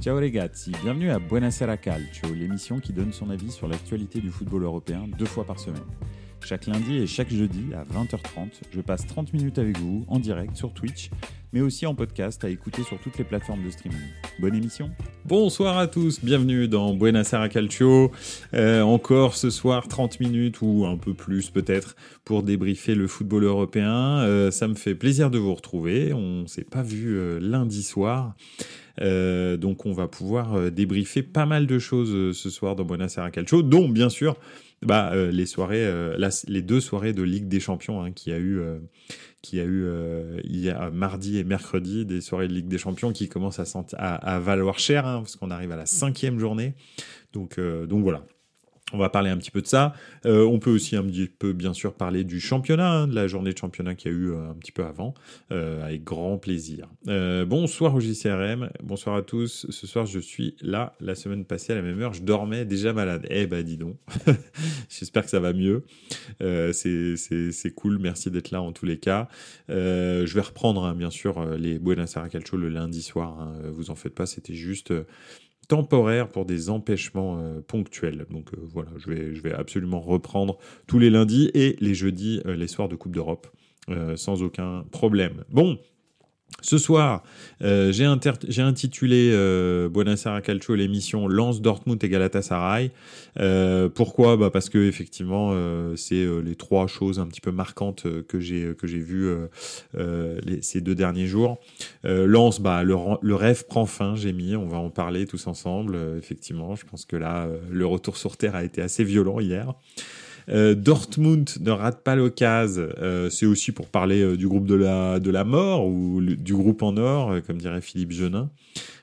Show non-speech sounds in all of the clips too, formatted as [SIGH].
Ciao les gars, bienvenue à Buonasera Calcio, l'émission qui donne son avis sur l'actualité du football européen deux fois par semaine. Chaque lundi et chaque jeudi à 20h30, je passe 30 minutes avec vous en direct sur Twitch, mais aussi en podcast à écouter sur toutes les plateformes de streaming. Bonne émission Bonsoir à tous, bienvenue dans Buonasera Calcio. Euh, encore ce soir 30 minutes ou un peu plus peut-être pour débriefer le football européen. Euh, ça me fait plaisir de vous retrouver, on s'est pas vu euh, lundi soir. Euh, donc on va pouvoir euh, débriefer pas mal de choses euh, ce soir dans Buonasera Calcio, dont bien sûr bah, les soirées, les deux soirées de Ligue des Champions hein, qui a eu, qui a eu il y a mardi et mercredi des soirées de Ligue des Champions qui commencent à, à, valoir cher hein, parce qu'on arrive à la cinquième journée. Donc, donc voilà. On va parler un petit peu de ça. Euh, on peut aussi un petit peu, bien sûr, parler du championnat, hein, de la journée de championnat qu'il y a eu euh, un petit peu avant, euh, avec grand plaisir. bonsoir au JCRM, bonsoir à tous. Ce soir, je suis là. La semaine passée, à la même heure, je dormais déjà malade. Eh ben, dis donc. [LAUGHS] J'espère que ça va mieux. c'est cool. Merci d'être là en tous les cas. je vais reprendre, hein, bien sûr, les Buenos Aires Calcio le lundi soir. Hein. Vous en faites pas, c'était juste temporaire pour des empêchements euh, ponctuels. Donc euh, voilà, je vais, absolument reprendre tous les lundis et les jeudis, euh, les soirs de Coupe d'Europe, sans aucun problème. Bon, ce soir, euh, j'ai intitulé euh, Buonasera Calcio l'émission Lance Dortmund et Galatasaray. Euh, pourquoi? Bah Parce que effectivement, euh, c'est euh, les trois choses un petit peu marquantes que j'ai que j'ai vues les, ces deux derniers jours. Lance, bah le, le, rêve prend fin. J'ai mis, on va en parler tous ensemble. effectivement, je pense que là, le retour sur terre a été assez violent hier. Euh, Dortmund ne rate pas l'occasion. Euh, c'est aussi pour parler euh, du groupe de la, de la mort ou du groupe en or, comme dirait Philippe Genin.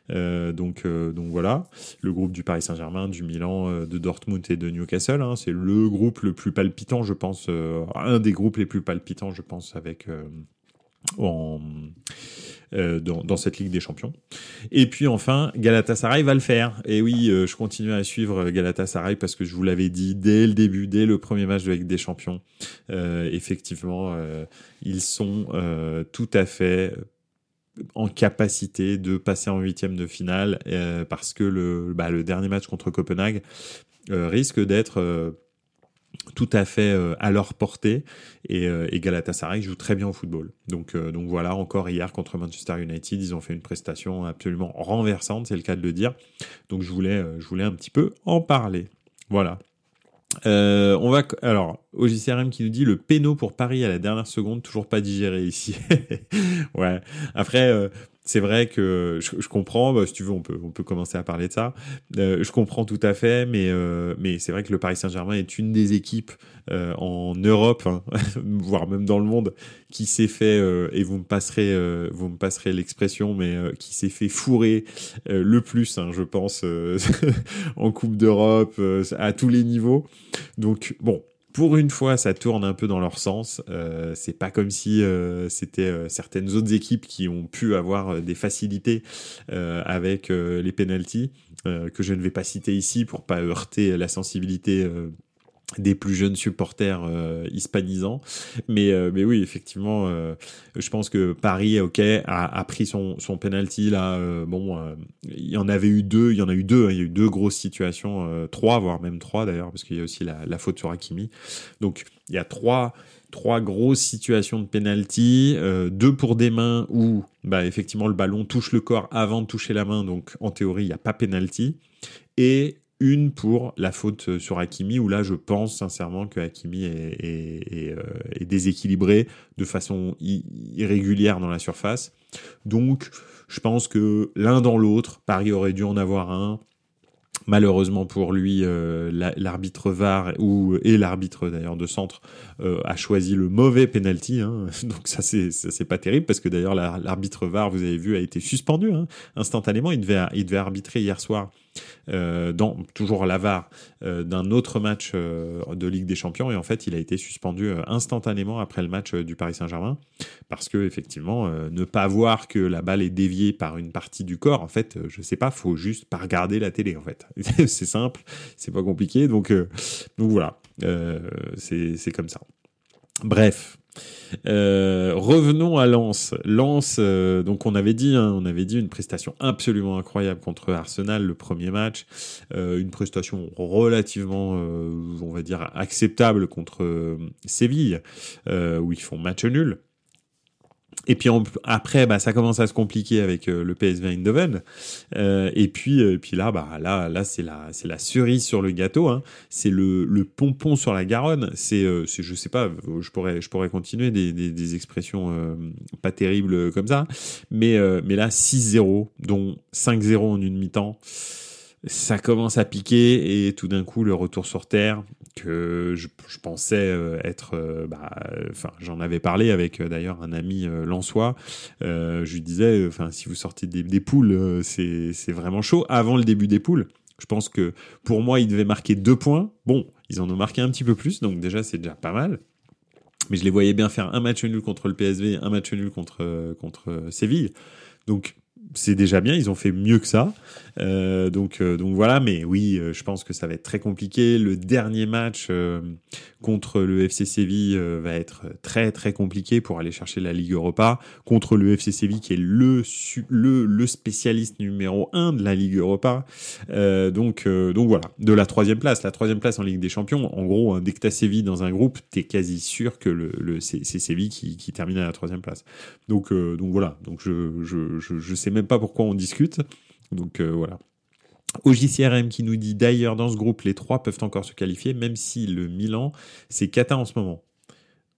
donc, donc voilà, le groupe du Paris Saint-Germain, du Milan, de Dortmund et de Newcastle, hein, c'est le groupe le plus palpitant, je pense, un des groupes les plus palpitants, je pense, avec en, euh, dans, cette Ligue des Champions. Et puis enfin, Galatasaray va le faire. Et oui, euh, je continue à suivre Galatasaray parce que je vous l'avais dit dès le début, dès le premier match de Ligue des Champions, euh, effectivement, ils sont tout à fait en capacité de passer en huitième de finale parce que le, bah, le dernier match contre Copenhague risque d'être tout à fait euh, à leur portée et, euh, et, Galatasaray joue très bien au football. Donc, euh, donc voilà, encore hier contre Manchester United, ils ont fait une prestation absolument renversante, c'est le cas de le dire. Donc je voulais, je voulais un petit peu en parler. Voilà. on va alors au JCRM qui nous dit le péno pour Paris à la dernière seconde toujours pas digéré ici. [LAUGHS] ouais. Après c'est vrai que je, comprends, bah, si tu veux, on peut, on peut commencer à parler de ça. Euh, je comprends tout à fait, mais, euh, mais c'est vrai que le Paris Saint-Germain est une des équipes euh, en Europe, hein, [LAUGHS] voire même dans le monde, qui s'est fait, et vous me passerez, vous me passerez l'expression, mais qui s'est fait fourrer le plus, hein, je pense, [LAUGHS] en Coupe d'Europe, à tous les niveaux. Donc, bon, pour une fois, ça tourne un peu dans leur sens. Euh, c'est pas comme si euh, c'était euh, certaines autres équipes qui ont pu avoir euh, des facilités avec les penalties que je ne vais pas citer ici pour pas heurter la sensibilité des plus jeunes supporters euh, hispanisants. Mais, euh, mais oui, effectivement, euh, je pense que Paris, ok, a, a pris son, son penalty là. Bon, il y en avait eu deux, il y en a eu deux, hein, il y a eu deux grosses situations, trois, voire même trois d'ailleurs, parce qu'il y a aussi la, la faute sur Hakimi. Donc, il y a trois trois grosses situations de penalty, deux pour des mains où bah, effectivement le ballon touche le corps avant de toucher la main, donc en théorie il n'y a pas penalty, et une pour la faute sur Hakimi, où là je pense sincèrement que Hakimi est, euh, déséquilibré de façon irrégulière dans la surface. Donc je pense que l'un dans l'autre, Paris aurait dû en avoir un, Malheureusement pour lui, euh, l'arbitre VAR ou et l'arbitre d'ailleurs de centre euh, a choisi le mauvais penalty. Hein. [LAUGHS] Donc ça c'est pas terrible parce que d'ailleurs l'arbitre VAR, vous avez vu, a été suspendu hein, instantanément. Il devait il devait arbitrer hier soir euh, dans toujours la VAR euh, d'un autre match euh, de Ligue des Champions. Et en fait il a été suspendu euh, instantanément après le match du Paris Saint-Germain. Parce que effectivement ne pas voir que la balle est déviée par une partie du corps en fait je sais pas faut juste pas regarder la télé en fait. [LAUGHS] C'est simple c'est pas compliqué. Donc donc voilà. C'est comme ça Bref, euh, revenons à Lens. Lens, euh, donc on avait dit, hein, on avait dit une prestation absolument incroyable contre Arsenal le premier match, euh, une prestation relativement, on va dire, acceptable contre Séville, où ils font match nul. Et puis après, bah, ça commence à se compliquer avec euh, le PSV Eindhoven. Euh, et puis, euh, puis là, bah, là, là, c'est la, c'est la cerise sur le gâteau. Hein. C'est le, le pompon sur la Garonne. C'est, c'est, je sais pas, je pourrais, je pourrais continuer des, des, des expressions pas terribles comme ça. Mais, mais là, 6-0, dont 5-0 en une mi-temps ça commence à piquer et tout d'un coup le retour sur terre que je, pensais euh, être euh, bah, enfin j'en avais parlé avec euh, d'ailleurs un ami lançois je lui disais enfin si vous sortez des, poules c'est vraiment chaud avant le début des poules. Je pense que pour moi ils devaient marquer deux points. Bon ils en ont marqué un petit peu plus donc déjà c'est déjà pas mal. Mais je les voyais bien faire un match nul contre le PSV un match nul contre contre Séville. Donc c'est déjà bien, ils ont fait mieux que ça. Euh, donc, euh, donc voilà, mais oui, euh, je pense que ça va être très compliqué. Le dernier match contre le FC Séville va être très très compliqué pour aller chercher la Ligue Europa contre le FC Séville qui est le le, le spécialiste numéro un de la Ligue Europa. donc donc voilà, de la troisième place, la troisième place en Ligue des Champions. En gros, hein, dès que t'as Séville dans un groupe, t'es quasi sûr que le, le c'est Séville qui, qui termine à la troisième place. Donc donc voilà, donc je je je, je sais même pas pourquoi on discute. Donc euh, voilà. OJCRM qui nous dit d'ailleurs dans ce groupe, les trois peuvent encore se qualifier, même si le Milan, c'est Kata en ce moment.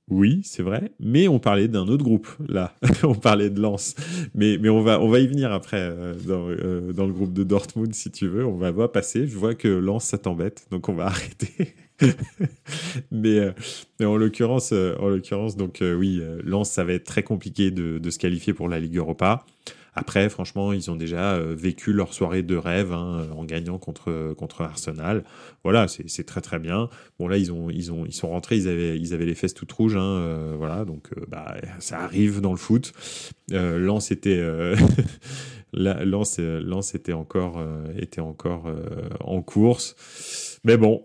Oui, c'est vrai, mais on parlait d'un autre groupe, là. [LAUGHS] on parlait de Lens. Mais, mais on, va, on va y venir après, euh, dans, euh, dans, le groupe de Dortmund, si tu veux. On va voir passer. Je vois que Lens, ça t'embête, donc on va [LAUGHS] arrêter. mais, mais, en l'occurrence, en l'occurrence, donc oui, Lens, ça va être très compliqué de, se qualifier pour la Ligue Europa. Après, franchement, ils ont déjà euh, vécu leur soirée de rêve hein, en gagnant contre, contre Arsenal. Voilà, c'est très très bien. Bon là, ils ont ils ont ils sont rentrés, ils avaient ils avaient les fesses toutes rouges. Hein, euh, voilà, donc euh, bah ça arrive dans le foot. Euh, était [LAUGHS] Lens, Lens était encore était encore en course. Mais bon,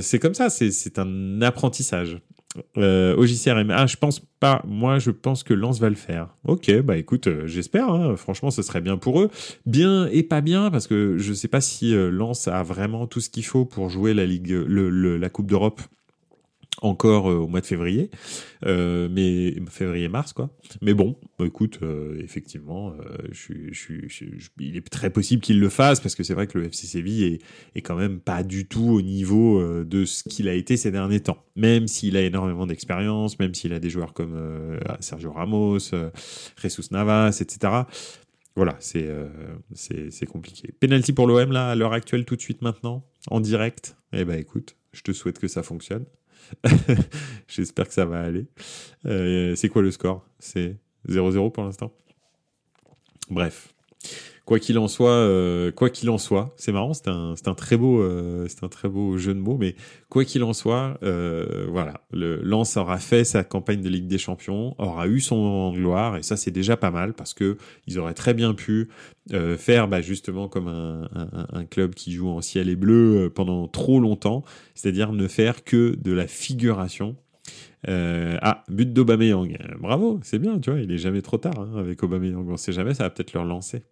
c'est comme ça, c'est un apprentissage. Euh, OJCRM. Ah, je pense pas. Moi, je pense que Lance va le faire. Ok, bah écoute, euh, j'espère. Hein. Franchement, ce serait bien pour eux. Bien et pas bien, parce que je sais pas si euh, Lance a vraiment tout ce qu'il faut pour jouer la Ligue, le, la Coupe d'Europe encore euh, au mois de février, euh, mais février-mars quoi. Mais bon, écoute, euh, effectivement, je, je, il est très possible qu'il le fasse parce que c'est vrai que le FC Séville est, est quand même pas du tout au niveau de ce qu'il a été ces derniers temps. Même s'il a énormément d'expérience, même s'il a des joueurs comme Sergio Ramos, Jesus Navas, etc. Voilà, c'est c'est compliqué. Penalty pour l'OM là à l'heure actuelle tout de suite maintenant en direct? Eh ben écoute, je te souhaite que ça fonctionne. [LAUGHS] J'espère que ça va aller. Euh, c'est quoi le score? C'est 0-0 pour l'instant? Bref. Quoi qu'il en soit, euh, quoi qu'il en soit, c'est marrant, c'est un, c'est un très beau, euh, c'est un très beau jeu de mots, mais quoi qu'il en soit, euh, voilà, le Lens aura fait sa campagne de Ligue des Champions, aura eu son moment de gloire, et ça c'est déjà pas mal parce que ils auraient très bien pu euh, faire, bah, justement comme un, club qui joue en ciel et bleu euh, pendant trop longtemps, c'est-à-dire ne faire que de la figuration ah, but d'Aubameyang. Bravo, c'est bien, tu vois, il est jamais trop tard hein, avec Aubameyang. On sait jamais, ça va peut-être leur lancer.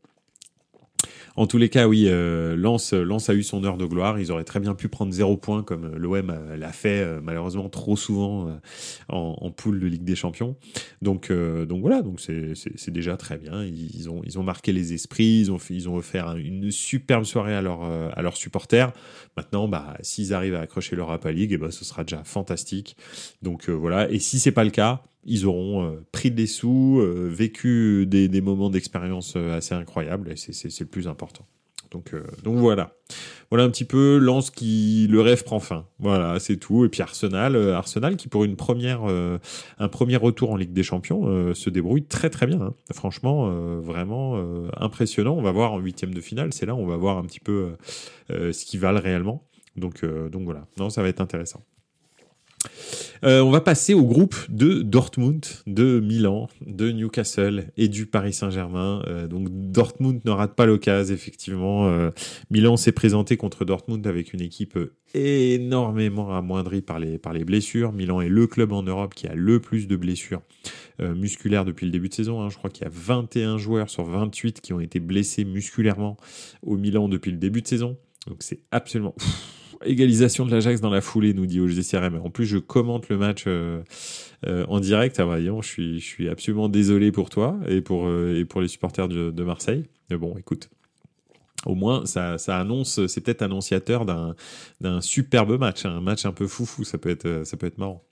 En tous les cas, oui, euh, Lens, Lens a eu son heure de gloire. Ils auraient très bien pu prendre zéro point comme euh, l'OM l'a fait euh, malheureusement trop souvent euh, en, en, poule de Ligue des Champions. Donc, donc voilà, donc c'est déjà très bien. Ils, ont, ils ont marqué les esprits, ils ont, ils ont offert une superbe soirée à, leur, à leurs supporters. Maintenant, bah, s'ils arrivent à accrocher l'Europa League, et eh ben, ce sera déjà fantastique. Donc voilà, et si c'est pas le cas, ils auront euh, pris des sous, euh, vécu des, des moments d'expérience euh, assez incroyables, et c'est le plus important. Donc, donc voilà. Voilà un petit peu Lance qui le rêve prend fin. Voilà, c'est tout. Et puis Arsenal, Arsenal qui pour une première, un premier retour en Ligue des Champions se débrouille très très bien. Hein. Franchement, vraiment impressionnant. On va voir en huitième de finale. C'est là où on va voir un petit peu ce qu'ils valent réellement. Donc donc voilà. Non, ça va être intéressant. On va passer au groupe de Dortmund, de Milan, de Newcastle et du Paris Saint-Germain. donc Dortmund ne rate pas l'occasion, effectivement. Milan s'est présenté contre Dortmund avec une équipe énormément amoindrie par les, par les blessures. Milan est le club en Europe qui a le plus de blessures musculaires depuis le début de saison. Hein. Je crois qu'il y a 21 joueurs sur 28 qui ont été blessés musculairement au Milan depuis le début de saison. Donc c'est absolument... égalisation de l'Ajax dans la foulée, nous dit OGCRM. En plus, je commente le match euh, euh, en direct. Ah, je suis, je suis absolument désolé pour toi et pour, euh, et pour les supporters de, Marseille. Mais bon, écoute. Au moins, ça, ça annonce, c'est peut-être annonciateur d'un superbe match, hein. un match un peu foufou, ça peut être, ça peut être marrant.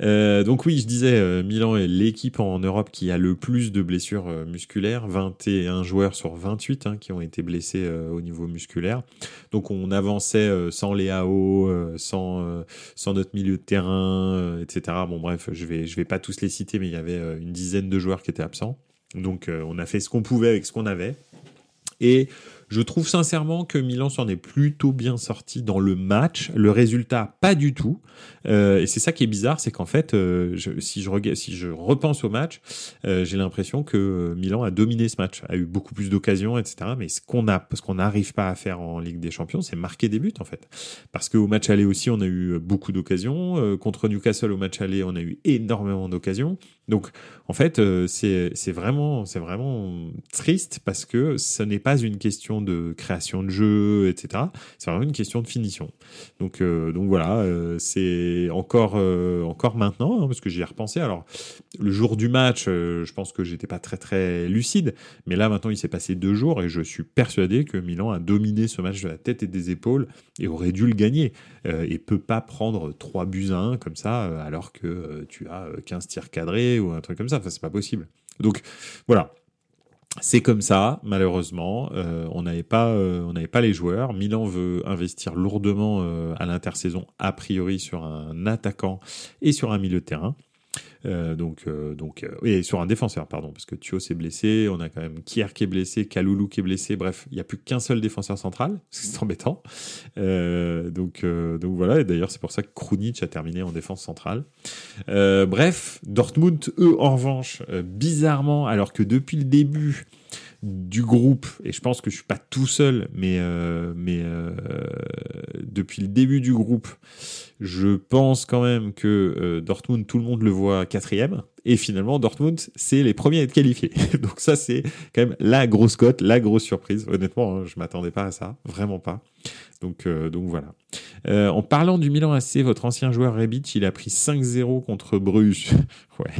Euh, donc oui, je disais, euh, Milan est l'équipe en Europe qui a le plus de blessures euh, musculaires, 21 joueurs sur 28 hein, qui ont été blessés au niveau musculaire. Donc on avançait sans Léao, sans, sans notre milieu de terrain, etc. Bon bref, je vais, je vais pas tous les citer, mais il y avait une dizaine de joueurs qui étaient absents. Donc on a fait ce qu'on pouvait avec ce qu'on avait. Et je trouve sincèrement que Milan s'en est plutôt bien sorti dans le match. Le résultat, pas du tout. Euh, et c'est ça qui est bizarre, c'est qu'en fait, euh, si, je si je repense au match, euh, j'ai l'impression que Milan a dominé ce match, a eu beaucoup plus d'occasions, etc. Mais ce qu'on a, ce qu'on n'arrive pas à faire en Ligue des Champions, c'est marquer des buts en fait. Parce qu'au match aller aussi, on a eu beaucoup d'occasions. contre Newcastle au match aller, on a eu énormément d'occasions. Donc, en fait, c'est vraiment, c'est vraiment triste parce que ce n'est pas une question de création de jeu, etc. C'est vraiment une question de finition. Donc, donc voilà, c'est encore, euh, encore maintenant, hein, parce que j'y ai repensé. Alors, le jour du match, euh, je pense que j'étais pas très très lucide, mais là maintenant, il s'est passé deux jours et je suis persuadé que Milan a dominé ce match de la tête et des épaules et aurait dû le gagner. Euh, et peut pas prendre 3 buts à 1 comme ça, alors que tu as 15 tirs cadrés ou un truc comme ça. Enfin, c'est pas possible. Donc, voilà. C'est comme ça, malheureusement. Euh, on n'avait pas, euh, on n'avait pas les joueurs. Milan veut investir lourdement euh, à l'intersaison, a priori sur un attaquant et sur un milieu de terrain. Euh, donc, euh, donc, euh, et sur un défenseur, pardon, parce que Thio s'est blessé, on a quand même Kier qui est blessé, Kaloulou qui est blessé, bref, il n'y a plus qu'un seul défenseur central, [LAUGHS] c'est embêtant. donc, donc voilà, et d'ailleurs c'est pour ça que Krunic a terminé en défense centrale. bref, Dortmund, eux, en revanche, bizarrement, alors que depuis le début, du groupe, et je pense que je suis pas tout seul, mais, mais depuis le début du groupe, je pense quand même que euh, Dortmund, tout le monde le voit quatrième. Et finalement, Dortmund, c'est les premiers à être qualifiés. [LAUGHS] Donc ça, c'est quand même la grosse cote, la grosse surprise. Honnêtement, hein, je m'attendais pas à ça, vraiment pas. Donc, euh, donc voilà. Euh, en parlant du Milan AC, votre ancien joueur Rebic, il a pris 5-0 contre Bruges. [LAUGHS] ouais,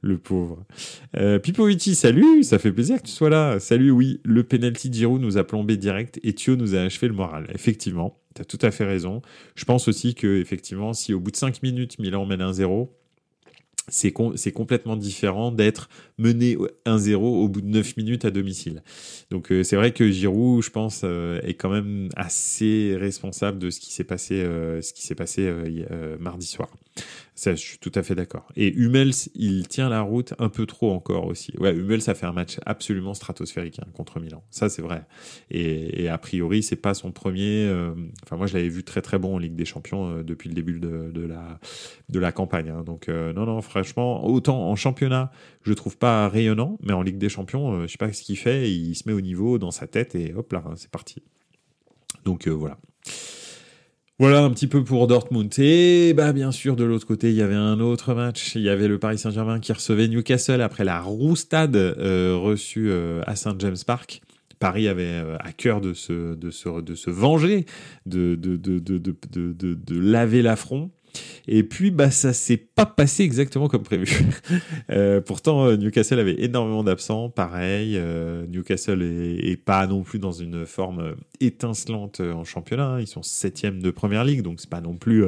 le pauvre. Euh, Pipovici, salut, ça fait plaisir que tu sois là. Salut, oui, le penalty de Giroud nous a plombé direct et Thio nous a achevé le moral. Effectivement, tu as tout à fait raison. Je pense aussi que effectivement, si au bout de 5 minutes, Milan mène 1-0, c'est complètement différent d'être mené 1-0 au bout de 9 minutes à domicile. Donc euh, c'est vrai que Giroud, je pense, euh, est quand même assez responsable de ce qui s'est passé, euh, ce qui s'est passé mardi soir. Ça, je suis tout à fait d'accord. Et Hummels, il tient la route un peu trop encore aussi. Ouais, Hummels a fait un match absolument stratosphérique hein, contre Milan. Ça, c'est vrai. Et, a priori, c'est pas son premier. Enfin, moi, je l'avais vu très très bon en Ligue des Champions depuis le début de, la, de la campagne. Hein. Donc, non, non, franchement, autant en championnat, je trouve pas rayonnant, mais en Ligue des Champions, je sais pas ce qu'il fait. Il se met au niveau dans sa tête et hop là, c'est parti. Donc, voilà. Voilà un petit peu pour Dortmund. Et bah, bien sûr, de l'autre côté, il y avait un autre match. Il y avait le Paris Saint-Germain qui recevait Newcastle après la roustade euh, reçue euh, à Saint James Park. Paris avait euh, à cœur de se, de se, de se venger, de, de, de, de laver l'affront. Et puis, bah, ça s'est pas passé exactement comme prévu. [LAUGHS] euh, pourtant, euh, Newcastle avait énormément d'absents. Pareil, euh, Newcastle est, pas non plus dans une forme étincelante en championnat. Ils sont septième de première ligue, donc c'est pas non plus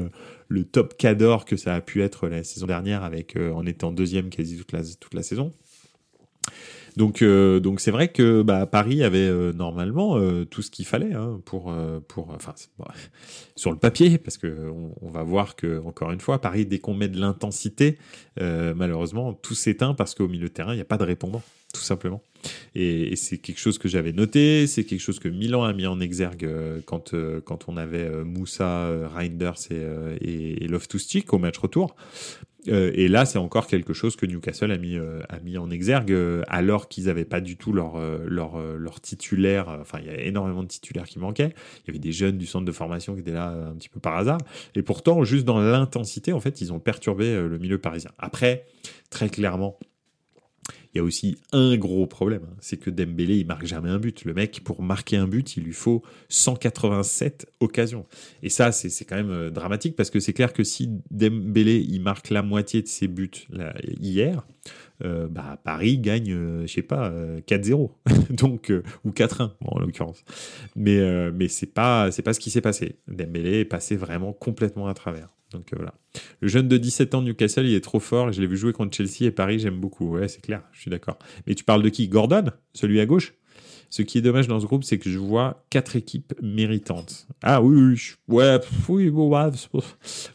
le top cador que ça a pu être la saison dernière avec en étant deuxième quasi toute la, toute la saison. Donc, euh, donc c'est vrai que bah, Paris avait euh, normalement tout ce qu'il fallait hein, pour, pour, enfin, [LAUGHS] sur le papier, parce que on, va voir que encore une fois, Paris, dès qu'on met de l'intensité, malheureusement, tout s'éteint parce qu'au milieu de terrain, il n'y a pas de répondant, tout simplement. Et, c'est quelque chose que j'avais noté, c'est quelque chose que Milan a mis en exergue quand, quand on avait Moussa, Reinders et, et, et Loftus-Cheek au match retour. Euh, et là, c'est encore quelque chose que Newcastle a mis, euh, a mis en exergue, euh, alors qu'ils n'avaient pas du tout leur, leur, leur titulaire. Enfin, il y a énormément de titulaires qui manquaient. Il y avait des jeunes du centre de formation qui étaient là un petit peu par hasard. Et pourtant, juste dans l'intensité, en fait, ils ont perturbé le milieu parisien. Après, très clairement, il y a aussi un gros problème, hein. c'est que Dembélé, il marque jamais un but. Le mec, pour marquer un but, il lui faut 187 occasions. Et ça, c'est quand même euh, dramatique parce que c'est clair que si Dembélé, il marque la moitié de ses buts hier, euh, bah, Paris gagne, euh, je sais pas, 4-0, [LAUGHS] donc ou 4-1 en l'occurrence. Mais mais c'est pas c'est pas ce qui s'est passé. Dembélé est passé vraiment complètement à travers. Donc voilà. Le jeune de 17 ans de Newcastle, il est trop fort. Je l'ai vu jouer contre Chelsea et Paris, j'aime beaucoup. Ouais, c'est clair, je suis d'accord. Mais tu parles de qui? Gordon? Celui à gauche? Ce qui est dommage dans ce groupe, c'est que je vois quatre équipes méritantes. Ah oui, oui, ouais, oui,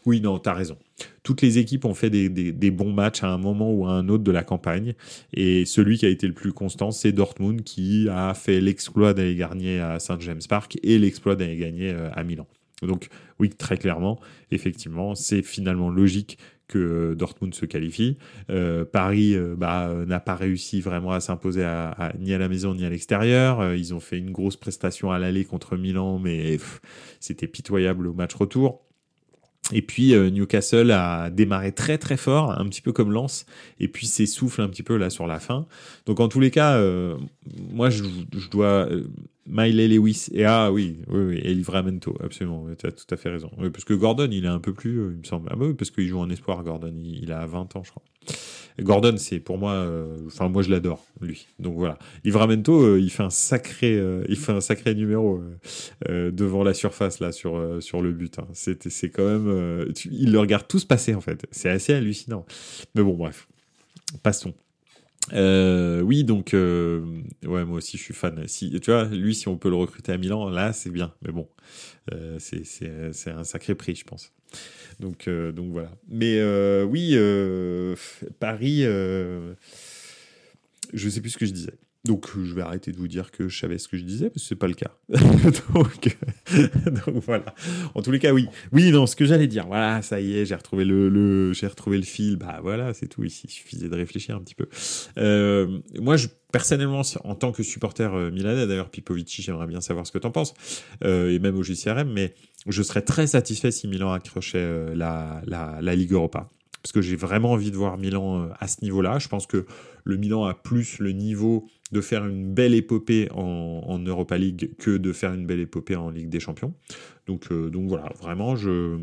oui, non, t'as raison. Toutes les équipes ont fait des, bons matchs à un moment ou à un autre de la campagne. Et celui qui a été le plus constant, c'est Dortmund qui a fait l'exploit d'aller gagner à Saint James Park et l'exploit d'aller gagner euh, à Milan. Donc oui, très clairement, effectivement, c'est finalement logique que Dortmund se qualifie. Euh, Paris euh, bah, n'a pas réussi vraiment à s'imposer ni à la maison ni à l'extérieur. Euh, ils ont fait une grosse prestation à l'aller contre Milan, mais c'était pitoyable au match retour. Et puis Newcastle a démarré très très fort, un petit peu comme Lens, et puis s'essouffle un petit peu là sur la fin. Donc en tous les cas, moi je, je dois Miley Lewis. Et ah oui, oui, oui, et Livramento, absolument. Tu as tout à fait raison. parce que Gordon, il est un peu plus, euh, il me semble. Ah bah oui, parce qu'il joue en espoir, Gordon. Il, a 20 ans, je crois. Gordon, c'est pour moi, euh, enfin, moi je l'adore, lui. Donc voilà. Livramento, euh, il fait un sacré, il fait un sacré numéro devant la surface, là, sur, sur le but. Hein. C'est quand même. il le regarde tous passer, en fait. C'est assez hallucinant. Mais bon, bref. Passons. Euh, oui, donc euh, ouais, moi aussi je suis fan. Si tu vois, lui, si on peut le recruter à Milan, là c'est bien. Mais bon, euh, c'est un sacré prix, je pense. Donc donc voilà. Mais oui, Paris, je sais plus ce que je disais. Donc, je vais arrêter de vous dire que je savais ce que je disais, parce que c'est pas le cas. [LAUGHS] donc, [LAUGHS] donc, voilà. En tous les cas, oui. Oui, non, ce que j'allais dire. Voilà, ça y est, j'ai retrouvé le, le j'ai retrouvé le fil. Bah voilà, c'est tout ici. Il suffisait de réfléchir un petit peu. Euh, moi, je, personnellement, en tant que supporter euh, milanais, d'ailleurs, Pipovici, j'aimerais bien savoir ce que t'en penses, euh, et même au JCRM, mais je serais très satisfait si Milan accrochait euh, la, la, Ligue Europa parce que j'ai vraiment envie de voir Milan euh, à ce niveau-là. Je pense que le Milan a plus le niveau de faire une belle épopée en, Europa League que de faire une belle épopée en Ligue des Champions. Donc, euh, donc voilà, vraiment, je,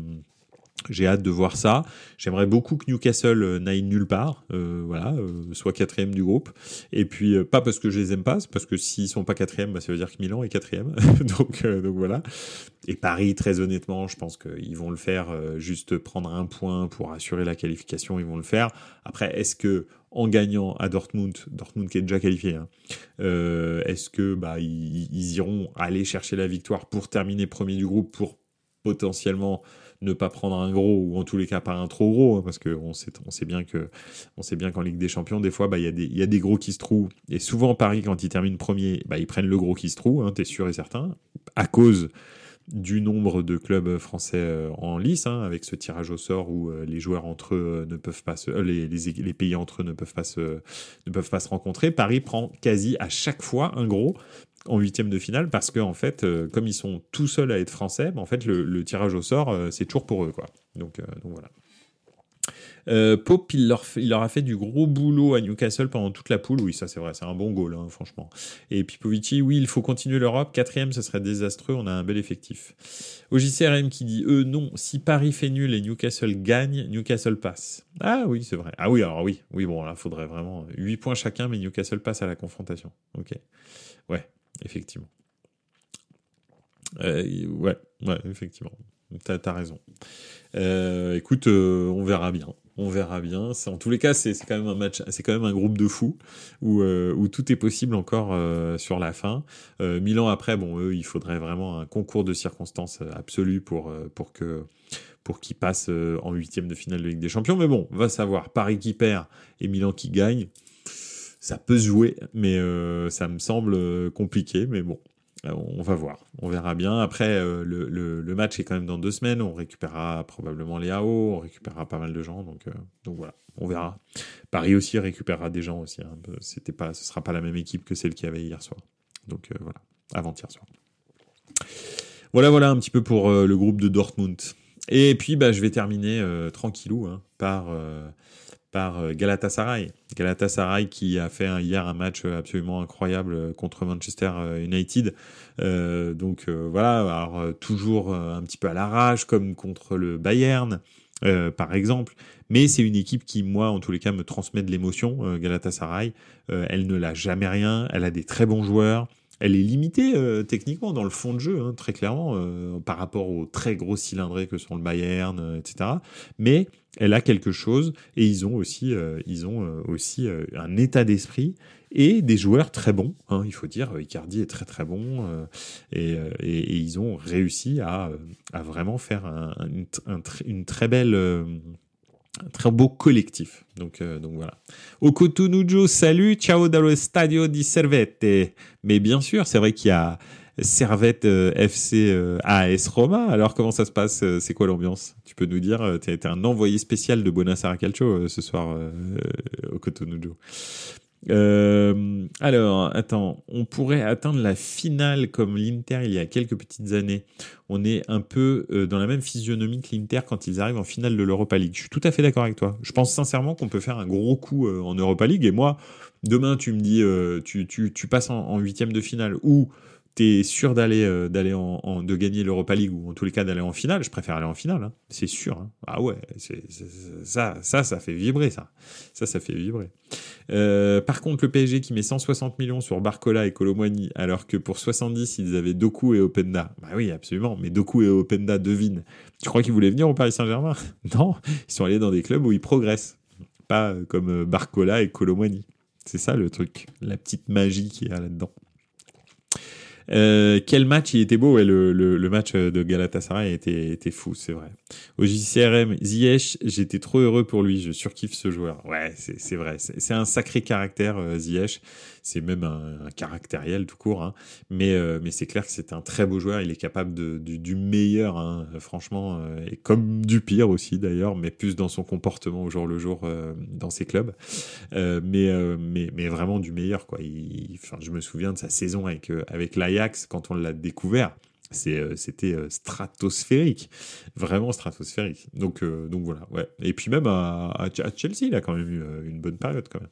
j'ai hâte de voir ça. J'aimerais beaucoup que Newcastle euh, n'aille nulle part, euh, voilà, soit quatrième du groupe. Et puis pas parce que je les aime pas, parce que s'ils sont pas quatrième, bah, ça veut dire que Milan est quatrième. [LAUGHS] donc, voilà. Et Paris, très honnêtement, je pense qu'ils vont le faire. juste prendre un point pour assurer la qualification, ils vont le faire. Après, est-ce que en gagnant à Dortmund, Dortmund qui est déjà qualifié, hein, euh, est-ce que bah ils, iront aller chercher la victoire pour terminer premier du groupe pour potentiellement ne pas prendre un gros ou en tous les cas pas un trop gros hein, parce que on sait, bien que on sait bien qu'en Ligue des Champions des fois bah il y a des il y a des gros qui se trouvent et souvent Paris quand ils terminent premier bah ils prennent le gros qui se trouve hein, t'es sûr et certain à cause du nombre de clubs français euh, en lice, hein, avec ce tirage au sort où euh, les joueurs entre eux ne peuvent pas se, euh, les, les, pays entre eux ne peuvent pas se, ne peuvent pas se rencontrer. Paris prend quasi à chaque fois un gros en huitième de finale parce que en fait, comme ils sont tout seuls à être français, bah, en fait le, tirage au sort c'est toujours pour eux quoi. Donc, donc voilà. Euh, Pope, il leur, il leur, a fait du gros boulot à Newcastle pendant toute la poule. Oui, ça c'est vrai, c'est un bon goal, hein, franchement. Et Pipovici, oui, il faut continuer l'Europe. Quatrième, ce serait désastreux. On a un bel effectif. Au JCRM qui dit, eux, non, si Paris fait nul et Newcastle gagne, Newcastle passe. Ah oui, c'est vrai. Ah oui, alors oui, oui, bon, là, faudrait vraiment 8 points chacun, mais Newcastle passe à la confrontation. Ok. Ouais, effectivement. Euh, ouais, effectivement. T'as as raison. écoute, on verra bien on verra bien. En tous les cas, c'est quand même un match, c'est quand même un groupe de fous où, euh, où tout est possible encore euh, sur la fin. Euh, Milan après, bon, il faudrait vraiment un concours de circonstances absolu pour pour que pour qu'ils passent en huitième de finale de Ligue des Champions. Mais bon, va savoir. Paris qui perd et Milan qui gagne, ça peut se jouer, mais ça me semble compliqué. Mais bon, euh, on va voir, on verra bien. Après, euh, le, match est quand même dans deux semaines. On récupérera probablement les AO, on récupérera pas mal de gens. Donc, euh, donc voilà, on verra. Paris aussi récupérera des gens aussi. Hein. C'était pas, ce sera pas la même équipe que celle qu'il y avait hier soir. Donc voilà, avant-hier soir. Voilà, voilà un petit peu pour le groupe de Dortmund. Et puis, bah, je vais terminer tranquillou hein, par par euh, Galatasaray. Galatasaray qui a fait hier un match absolument incroyable euh, contre Manchester euh, United. donc voilà, alors, toujours un petit peu à l'arrache comme contre le Bayern. par exemple, mais c'est une équipe qui, moi, en tous les cas, me transmet de l'émotion. Galatasaray, elle ne l'a jamais rien. Elle a des très bons joueurs elle est limitée euh, techniquement dans le fond de jeu, hein, très clairement, euh, par rapport aux très gros cylindrés que sont le Bayern, euh, etc. Mais elle a quelque chose et ils ont aussi, ils ont aussi un état d'esprit et des joueurs très bons. Hein, il faut dire, Icardi est très très bon et, ils ont réussi à, vraiment faire une, très belle très beau collectif. Donc, euh, voilà. Okotunujo, salut, ciao dallo stadio di Servette. Mais bien sûr, c'est vrai qu'il y a Servette euh, FC euh, AS Roma. Alors comment ça se passe C'est quoi l'ambiance? Tu peux nous dire Tu as été un envoyé spécial de Bonassara Calcio ce soir, Okotunujo. Euh, alors, attends, on pourrait atteindre la finale comme l'Inter il y a quelques petites années. On est un peu euh, dans la même physionomie que l'Inter quand ils arrivent en finale de l'Europa League. Je suis tout à fait d'accord avec toi. Je pense sincèrement qu'on peut faire un gros coup euh, en Europa League. Et moi, demain, tu me dis, tu, tu, tu, passes en huitième de finale ou t'es sûr d'aller euh, d'aller en, de gagner l'Europa League ou en tous les cas d'aller en finale, je préfère aller en finale, hein. c'est sûr. Hein. Ah ouais, c'est, ça, ça, ça fait vibrer ça, ça, ça fait vibrer. Euh, par contre, le PSG qui met 160 millions sur Barcola et Colomwani, alors que pour 70 ils avaient Doku et Openda. Bah oui, absolument. Mais Doku et Openda devine. Tu crois qu'ils voulaient venir au Paris Saint-Germain? [LAUGHS] Non, ils sont allés dans des clubs où ils progressent, pas comme Barcola et Colomwani. C'est ça le truc, la petite magie qui est là-dedans. Euh, quel match il était beau, ouais, le, le, match de Galatasaray était fou, c'est vrai. Au JCRM, Ziyech, j'étais trop heureux pour lui, je surkiffe ce joueur. Ouais, c'est vrai, c'est un sacré caractère, euh, Ziyech c'est même un, caractériel tout court. Hein. Mais, euh, mais c'est clair que c'est un très beau joueur. Il est capable de, du, meilleur, hein, franchement, euh, et comme du pire aussi d'ailleurs, mais plus dans son comportement au jour le jour euh, dans ses clubs. mais, mais, mais vraiment du meilleur. Quoi. Il, je me souviens de sa saison avec, avec l'Ajax quand on l'a découvert c'était stratosphérique, vraiment stratosphérique. Donc, donc voilà, ouais. Et puis même à, Chelsea, il a quand même eu une bonne période quand même.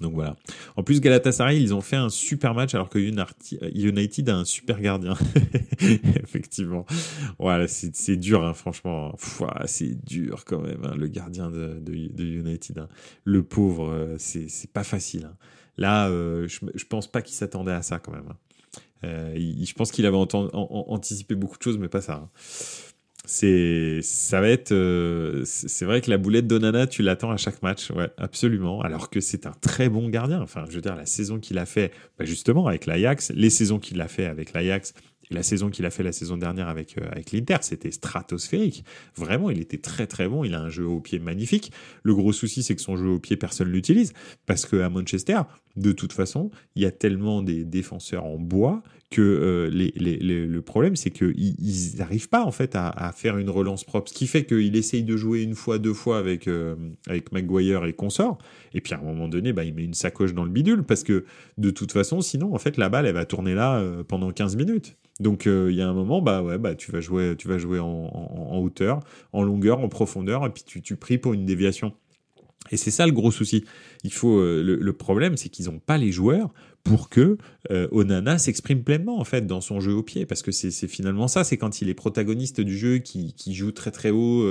Donc voilà. En plus, Galatasaray, ils ont fait un super match alors que United a un super gardien. [LAUGHS] Effectivement. Voilà, c'est dur, hein, franchement. C'est dur quand même, hein, le gardien de, United. Hein. Le pauvre, euh, c'est pas facile. Là, euh, je, je pense pas qu'il s'attendait à ça quand même. Euh, je pense qu'il avait anticipé beaucoup de choses, mais pas ça c'est ça va être euh, c'est vrai que la boulette d'Onana tu l'attends à chaque match absolument alors que c'est un très bon gardien enfin je veux dire la saison qu'il a fait bah, justement avec l'Ajax les saisons qu'il a fait avec l'Ajax la saison qu'il a fait la saison dernière avec, euh, avec l'Inter, c'était stratosphérique. Vraiment, il était très très bon. Il a un jeu au pied magnifique. Le gros souci, c'est que son jeu au pied, personne l'utilise. Parce qu'à Manchester, de toute façon, il y a tellement des défenseurs en bois que euh, le problème, c'est qu'ils n'arrivent pas en fait à, faire une relance propre. Ce qui fait qu'il essaye de jouer une fois, deux fois avec, euh, avec Maguire et consort. Et puis à un moment donné, bah, il met une sacoche dans le bidule parce que de toute façon, sinon, en fait, la balle, elle va tourner là pendant 15 minutes. Donc euh, il y a un moment, bah ouais, bah tu vas jouer, tu vas jouer en, hauteur, en longueur, en profondeur, et puis tu, tu pries pour une déviation. Et c'est ça le gros souci. Il faut euh, le, problème, c'est qu'ils n'ont pas les joueurs pour que euh, Onana s'exprime pleinement en fait dans son jeu au pied, parce que c'est finalement ça, c'est quand il est protagoniste du jeu, qui, joue très très haut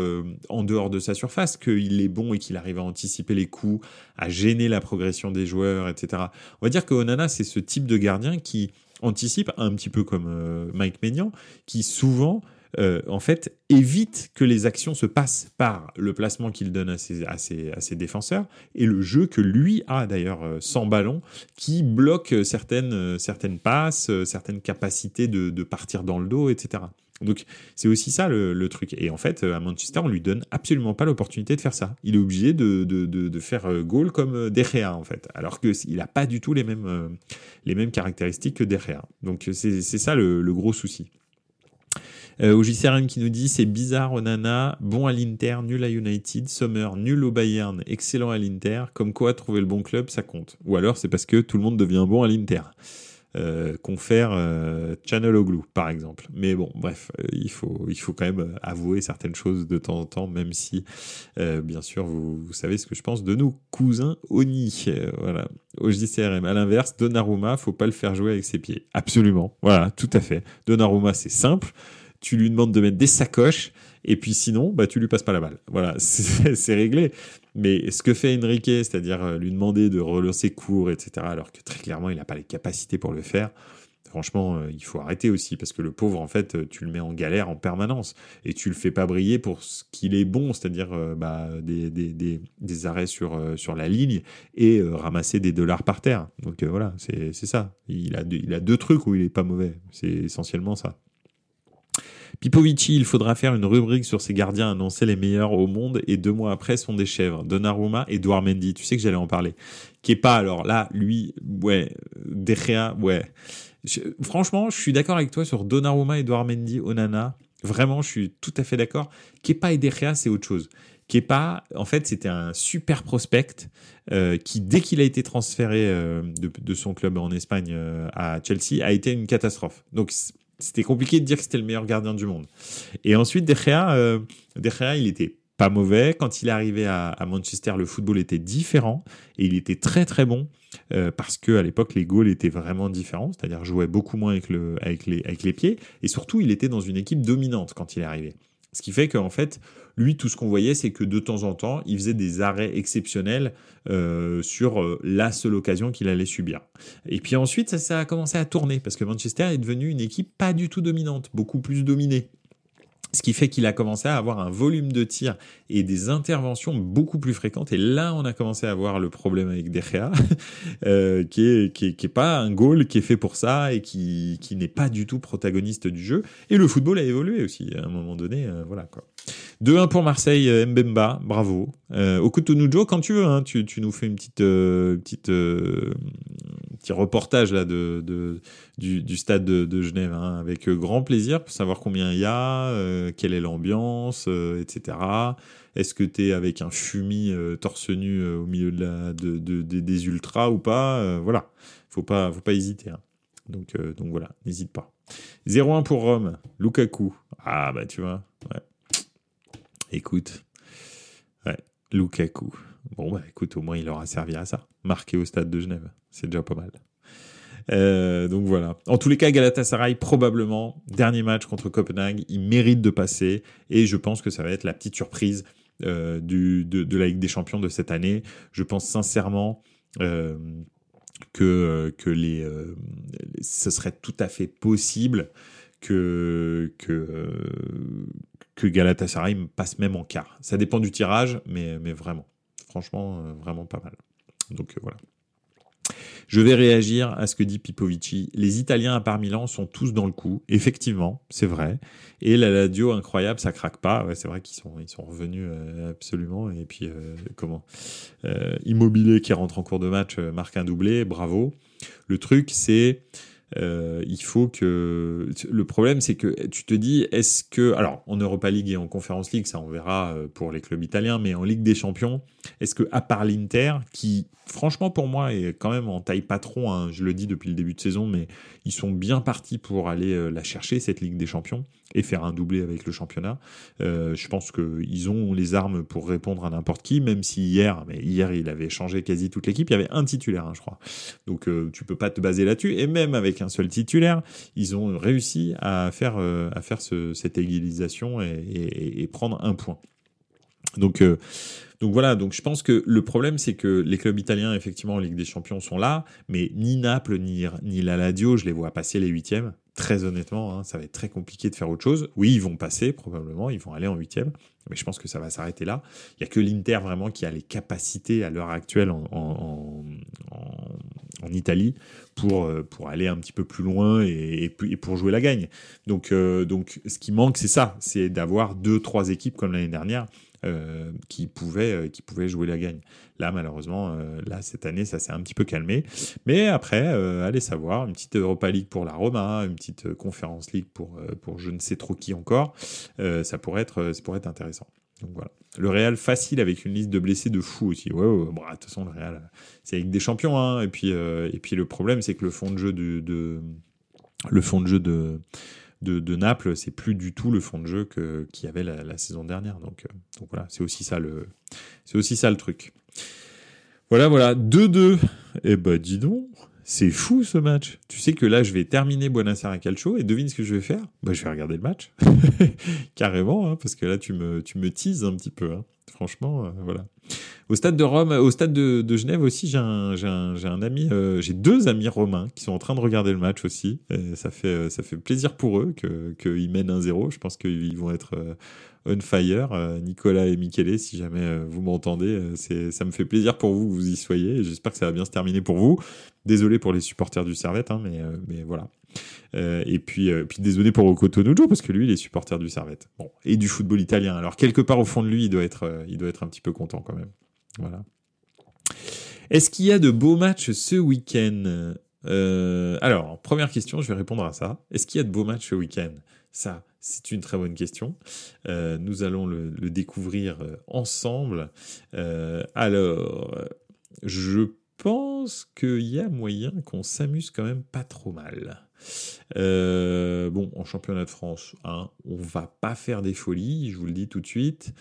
en dehors de sa surface, qu'il est bon et qu'il arrive à anticiper les coups, à gêner la progression des joueurs, etc. On va dire que Onana c'est ce type de gardien qui anticipe, un petit peu comme euh, Mike Maignan, qui souvent euh, en fait, évite que les actions se passent par le placement qu'il donne à ses, à, ses, à ses, défenseurs et le jeu que lui a d'ailleurs euh, sans ballon, qui bloque certaines, certaines passes, certaines capacités de, de partir dans le dos, etc. Donc c'est aussi ça le, truc. Et en fait, à Manchester, on lui donne absolument pas l'opportunité de faire ça. Il est obligé de, de, de, faire euh, goal comme euh, De en fait. Alors qu'il n'a pas du tout les mêmes, euh, les mêmes caractéristiques que De. Donc c'est ça le, gros souci. Euh, OJCRM qui nous dit c'est bizarre Onana, bon à l'Inter, nul à United, Sommer, nul au Bayern, excellent à l'Inter. Comme quoi trouver le bon club ça compte. Ou alors c'est parce que tout le monde devient bon à l'Inter euh, confère euh, Channel Oglou, par exemple. Mais bon, bref, euh, il, faut, il faut quand même avouer certaines choses de temps en temps, même si, euh, bien sûr, vous, vous, savez ce que je pense de nos cousins Oni. voilà. Au JCRM, à l'inverse, Donnarumma, faut pas le faire jouer avec ses pieds. Absolument. Voilà, tout à fait. Donnarumma, c'est simple. Tu lui demandes de mettre des sacoches et puis sinon, bah, tu lui passes pas la balle. Voilà, [LAUGHS] c'est réglé. Mais ce que fait Enrique, c'est-à-dire euh, lui demander de relancer court, etc., alors que très clairement, il n'a pas les capacités pour le faire, franchement, euh, il faut arrêter aussi, parce que le pauvre, en fait, euh, tu le mets en galère en permanence, et tu le fais pas briller pour ce qu'il est bon, c'est-à-dire bah, des, des, des, des, arrêts sur, sur la ligne et ramasser des dollars par terre. Donc voilà, c'est ça. Il a, il a deux trucs où il est pas mauvais. C'est essentiellement ça. Pipovici, il faudra faire une rubrique sur ses gardiens annoncés les meilleurs au monde et deux mois après sont des chèvres. Donnarumma, Edouard Mendy, tu sais que j'allais en parler. Qui est pas alors là, lui, ouais, De ouais. franchement, je suis d'accord avec toi sur Donnarumma, Edouard Mendy, Onana. Vraiment, je suis tout à fait d'accord. Kepa et De c'est autre chose. Kepa, en fait, c'était un super prospect euh, qui, dès qu'il a été transféré euh, de, son club en Espagne euh, à Chelsea, a été une catastrophe. Donc, c'était compliqué de dire que c'était le meilleur gardien du monde. Et ensuite, De Gea, euh, il était pas mauvais. Quand il est arrivé à, Manchester, le football était différent et il était très très bon euh, parce que à l'époque les goals étaient vraiment différents, c'est-à-dire jouait beaucoup moins avec, le, avec, les, avec les pieds et surtout il était dans une équipe dominante quand il est arrivé. Ce qui fait qu'en fait, lui, tout ce qu'on voyait, c'est que de temps en temps, il faisait des arrêts exceptionnels euh, sur euh, la seule occasion qu'il allait subir. Et puis ensuite, ça, ça a commencé à tourner, parce que Manchester est devenu une équipe pas du tout dominante, beaucoup plus dominée. Ce qui fait qu'il a commencé à avoir un volume de tir et des interventions beaucoup plus fréquentes. Et là, on a commencé à voir le problème avec De [LAUGHS] euh, qui, est, qui, est, qui, est, pas un goal qui est fait pour ça et qui, qui n'est pas du tout protagoniste du jeu. Et le football a évolué aussi à un moment donné. Euh, voilà quoi. 2-1 pour Marseille, euh, Mbemba, bravo. Euh, Okutunujo, quand tu veux, hein, tu, tu, nous fais une petite, euh, petite petit reportage là de, de du, stade de, Genève, hein, avec grand plaisir pour savoir combien il y a, quelle est l'ambiance, etc. Est-ce que tu es avec un fumier torse nu au milieu de la, de, de, des ultras ou pas Voilà, faut pas, faut pas hésiter. Hein. Donc, donc voilà, n'hésite pas. 0-1 pour Rome, Lukaku. Ah bah tu vois, ouais. Écoute, ouais, Lukaku. Bon, bah écoute, au moins il aura servi à ça. Marqué au stade de Genève. C'est déjà pas mal. Euh, donc voilà. En tous les cas, Galatasaray, probablement, dernier match contre Copenhague, il mérite de passer. Et je pense que ça va être la petite surprise euh, de, la Ligue des Champions de cette année. Je pense sincèrement euh, que, ce serait tout à fait possible que, que Galatasaray passe même en quart. Ça dépend du tirage, mais, mais vraiment. Franchement, euh, vraiment pas mal. Donc euh, voilà. Je vais réagir à ce que dit Pipovici. Les Italiens à part Milan sont tous dans le coup. Effectivement, c'est vrai. Et la Ladio, incroyable, ça craque pas. C'est vrai qu'ils sont, ils sont revenus euh, absolument. Et puis, comment Immobilier qui rentre en cours de match marque un doublé. Bravo. Le truc, c'est euh, il faut que le problème c'est que tu te dis est-ce que alors en Europa League et en Conference League ça on verra euh, pour les clubs italiens mais en Ligue des Champions est-ce que à part l'Inter qui franchement pour moi est quand même en taille patron hein, je le dis depuis le début de saison mais ils sont bien partis pour aller euh, la chercher cette Ligue des Champions et faire un doublé avec le championnat. Euh, je pense qu'ils ont les armes pour répondre à n'importe qui, même si hier, mais hier il avait changé quasi toute l'équipe, il y avait un titulaire, hein, je crois. Donc euh, tu peux pas te baser là-dessus. Et même avec un seul titulaire, ils ont réussi à faire cette égalisation et, prendre un point. Donc euh, donc voilà, donc je pense que le problème, c'est que les clubs italiens, effectivement, en Ligue des Champions sont là, mais ni Naples, ni, ni la Ladio, je les vois passer les huitièmes très honnêtement, hein, ça va être très compliqué de faire autre chose. Oui, ils vont passer probablement, ils vont aller en huitième, mais je pense que ça va s'arrêter là. Il y a que l'Inter vraiment qui a les capacités à l'heure actuelle en, en, en, Italie pour, euh, pour aller un petit peu plus loin et, et pour jouer la gagne. Donc, euh, donc ce qui manque, c'est ça, c'est d'avoir deux, trois équipes comme l'année dernière euh, qui, pouvaient, euh, qui pouvaient jouer la gagne. Là, malheureusement, euh, là, cette année, ça s'est un petit peu calmé. Mais après, allez savoir, une petite Europa League pour la Roma, une petite Conference League pour, pour je ne sais trop qui encore, ça, pourrait être, ça pourrait être intéressant. Donc voilà. Le Real facile avec une liste de blessés de fou aussi. Ouais, ouais, bon, de toute façon, le Real, c'est avec des champions. Hein. Et, puis, et puis le problème, c'est que le fond de jeu de le fond de jeu de de, Naples, c'est plus du tout le fond de jeu qu'il y avait la, saison dernière. Donc, euh, donc voilà, c'est aussi ça le, c'est aussi ça le truc. Voilà, voilà, 2-2. Eh ben, dis donc, c'est fou ce match. Tu sais que là, je vais terminer Buonasera Calcio et devine ce que je vais faire? Bah, Je vais regarder le match. [LAUGHS] Carrément, hein, parce que là, tu me, tu me teases un petit peu. Hein. Franchement, euh, voilà. Au stade de Rome, au stade de, Genève aussi, j'ai un, un, un, ami, euh, j'ai deux amis romains qui sont en train de regarder le match aussi. ça fait, ça fait plaisir pour eux qu'ils mènent 1-0. Je pense qu'ils vont être euh, on fire. Nicolas et Michele, si jamais vous m'entendez, ça me fait plaisir pour vous que vous y soyez. J'espère que ça va bien se terminer pour vous. Désolé pour les supporters du Servette, hein, mais, mais voilà. Euh, et puis, euh, puis désolé pour Rocco Tonuccio, parce que lui, il est supporter du Servette. Bon, et du football italien. Alors, quelque part au fond de lui, il doit être, euh, il doit être un petit peu content quand même. Voilà. Est-ce qu'il y a de beaux matchs ce week-end? Alors, première question, je vais répondre à ça. Est-ce qu'il y a de beaux matchs ce week-end? Ça, c'est une très bonne question. nous allons le découvrir ensemble. alors, je pense qu'il y a moyen qu'on s'amuse quand même pas trop mal. Euh, bon, en championnat de France, hein, on va pas faire des folies, je vous le dis tout de suite.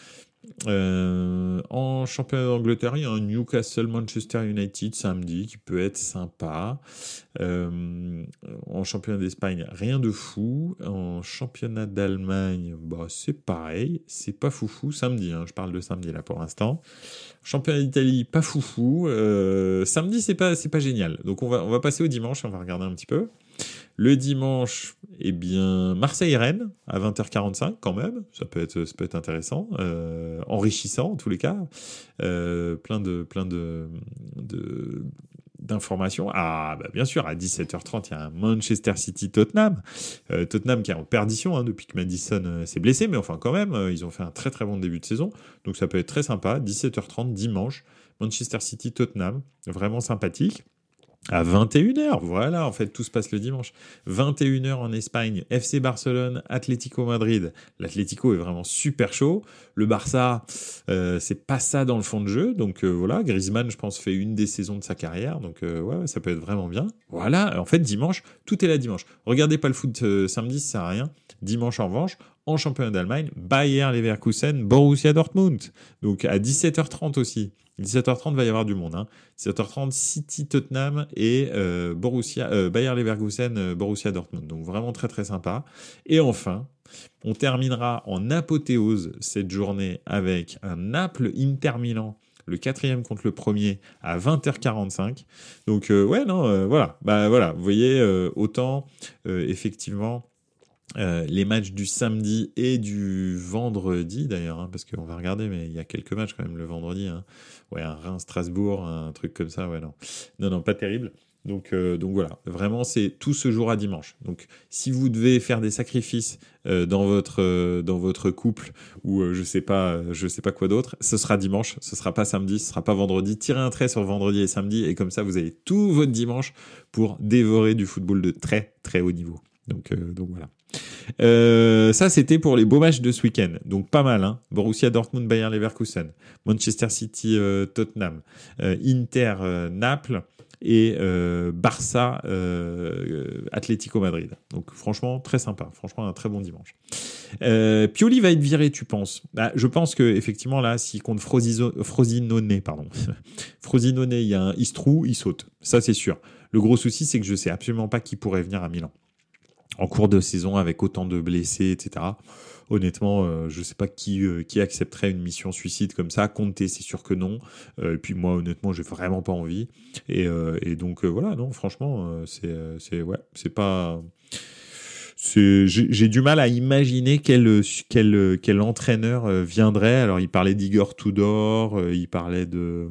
Euh, en championnat d'Angleterre, il y a un Newcastle Manchester United samedi qui peut être sympa. Euh, en championnat d'Espagne, rien de fou. En championnat d'Allemagne, bah, c'est pareil. C'est pas foufou samedi. Hein, je parle de samedi là pour l'instant. Championnat d'Italie, pas foufou. samedi, c'est pas, pas génial. Donc on va, on va passer au dimanche. On va regarder un petit peu. Le dimanche, eh bien, Marseille-Rennes à 20h45 quand même. Ça peut être, intéressant, euh, enrichissant en tous les cas. Euh, plein de, plein de, d'informations. Ah, bah, bien sûr, à 17h30, il y a un Manchester City-Tottenham. Euh, Tottenham qui est en perdition hein, depuis que Madison s'est blessé, mais enfin quand même, ils ont fait un très très bon début de saison. Donc ça peut être très sympa. 17h30 dimanche, Manchester City-Tottenham, vraiment sympathique. À 21h, voilà, en fait, tout se passe le dimanche. 21h en Espagne, FC Barcelone, Atlético Madrid. L'Atlético est vraiment super chaud. Le Barça, euh, c'est pas ça dans le fond de jeu. Donc euh, voilà, Griezmann, je pense, fait une des saisons de sa carrière. Donc euh, ouais, ça peut être vraiment bien. Voilà, en fait, dimanche, tout est là dimanche. Regardez pas le foot samedi, ça sert à rien. Dimanche, en revanche, en championnat d'Allemagne, Bayer Leverkusen, Borussia Dortmund. Donc à 17h30 aussi. 17h30 va y avoir du monde. Hein. 17h30 City Tottenham et euh, Borussia, euh, Bayer Leverkusen euh, Borussia Dortmund. Donc vraiment très très sympa. Et enfin, on terminera en apothéose cette journée avec un Naples Inter Milan le quatrième contre le premier à 20h45. Donc ouais non voilà bah voilà vous voyez autant effectivement euh, les matchs du samedi et du vendredi d'ailleurs, hein, parce qu'on va regarder, mais il y a quelques matchs quand même le vendredi. Hein. Ouais, un Reims-Strasbourg, un truc comme ça, ouais, non. Non, non, pas terrible. Donc, euh, donc voilà, vraiment, c'est tout ce jour à dimanche. Donc, si vous devez faire des sacrifices euh, dans, votre, dans votre couple ou je sais pas, je sais pas quoi d'autre, ce sera dimanche, ce sera pas samedi, ce sera pas vendredi. Tirez un trait sur vendredi et samedi et comme ça, vous avez tout votre dimanche pour dévorer du football de très très haut niveau. Donc, donc voilà. Euh, ça, c'était pour les beaux matchs de ce week-end. Donc pas mal. Hein. Borussia Dortmund, Bayern Leverkusen, Manchester City, euh, Tottenham, euh, Inter, Naples et Barça, Atlético Madrid. Donc franchement, très sympa. Franchement, un très bon dimanche. Pioli va être viré, tu penses? Bah, Je pense que effectivement là, s'il compte Frosinone, pardon, [LAUGHS] Frosinone, il a un Istrou, il saute. Ça, c'est sûr. Le gros souci, c'est que je sais absolument pas qui pourrait venir à Milan en cours de saison avec autant de blessés, etc. Honnêtement, euh, je ne sais pas qui, euh, qui accepterait une mission suicide comme ça. Compter, c'est sûr que non. Euh, et puis moi, honnêtement, j'ai vraiment pas envie. Et, donc voilà, non, franchement, c'est, ouais, c'est pas j'ai du mal à imaginer quel, quel, quel entraîneur viendrait. Alors, il parlait d'Igor Tudor, il parlait de